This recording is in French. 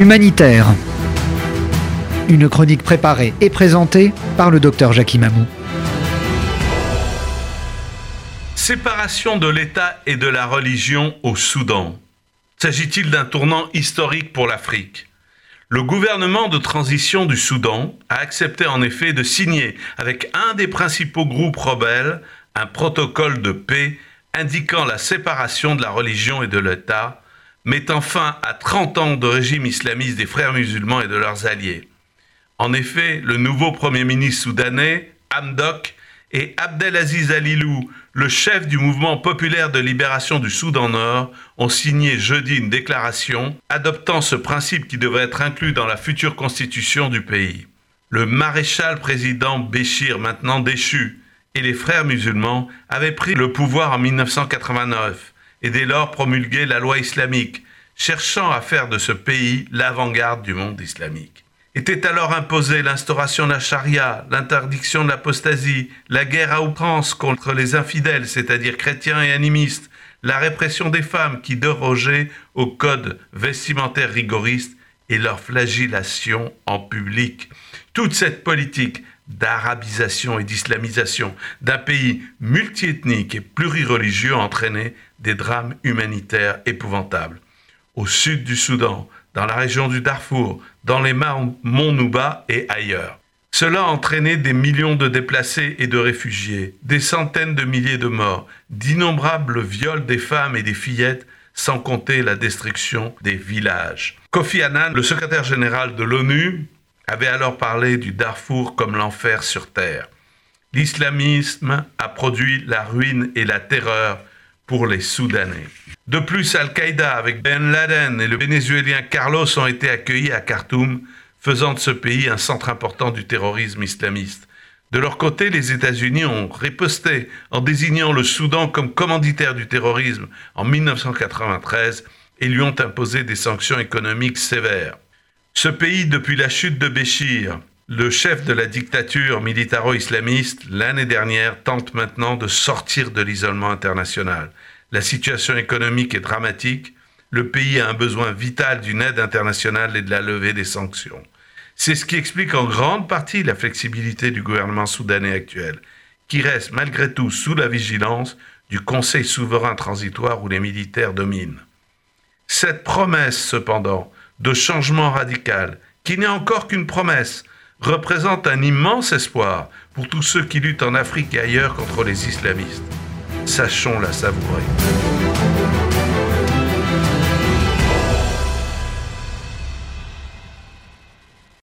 Humanitaire. Une chronique préparée et présentée par le docteur Jackie Mamou. Séparation de l'État et de la religion au Soudan. S'agit-il d'un tournant historique pour l'Afrique? Le gouvernement de transition du Soudan a accepté en effet de signer avec un des principaux groupes rebelles un protocole de paix indiquant la séparation de la religion et de l'État, mettant fin à 30 ans de régime islamiste des frères musulmans et de leurs alliés. En effet, le nouveau Premier ministre soudanais, Hamdok, et Abdelaziz Alilou, le chef du mouvement populaire de libération du Soudan Nord, ont signé jeudi une déclaration adoptant ce principe qui devrait être inclus dans la future constitution du pays. Le maréchal président Béchir, maintenant déchu, et les frères musulmans avaient pris le pouvoir en 1989 et dès lors promulgué la loi islamique, cherchant à faire de ce pays l'avant-garde du monde islamique. Était alors imposée l'instauration de la charia, l'interdiction de l'apostasie, la guerre à outrance contre les infidèles, c'est-à-dire chrétiens et animistes, la répression des femmes qui dérogeaient au code vestimentaire rigoriste et leur flagellation en public. Toute cette politique d'arabisation et d'islamisation d'un pays multiethnique et plurireligieux entraîné des drames humanitaires épouvantables. Au sud du Soudan, dans la région du Darfour, dans les monts Nouba et ailleurs. Cela a entraîné des millions de déplacés et de réfugiés, des centaines de milliers de morts, d'innombrables viols des femmes et des fillettes, sans compter la destruction des villages. Kofi Annan, le secrétaire général de l'ONU, avait alors parlé du Darfour comme l'enfer sur terre. L'islamisme a produit la ruine et la terreur pour les Soudanais. De plus, Al-Qaïda avec Ben Laden et le Vénézuélien Carlos ont été accueillis à Khartoum, faisant de ce pays un centre important du terrorisme islamiste. De leur côté, les États-Unis ont riposté en désignant le Soudan comme commanditaire du terrorisme en 1993 et lui ont imposé des sanctions économiques sévères. Ce pays, depuis la chute de Béchir, le chef de la dictature militaro-islamiste, l'année dernière, tente maintenant de sortir de l'isolement international. La situation économique est dramatique. Le pays a un besoin vital d'une aide internationale et de la levée des sanctions. C'est ce qui explique en grande partie la flexibilité du gouvernement soudanais actuel, qui reste malgré tout sous la vigilance du Conseil souverain transitoire où les militaires dominent. Cette promesse, cependant, de changement radical, qui n'est encore qu'une promesse, représente un immense espoir pour tous ceux qui luttent en Afrique et ailleurs contre les islamistes. Sachons la savourer.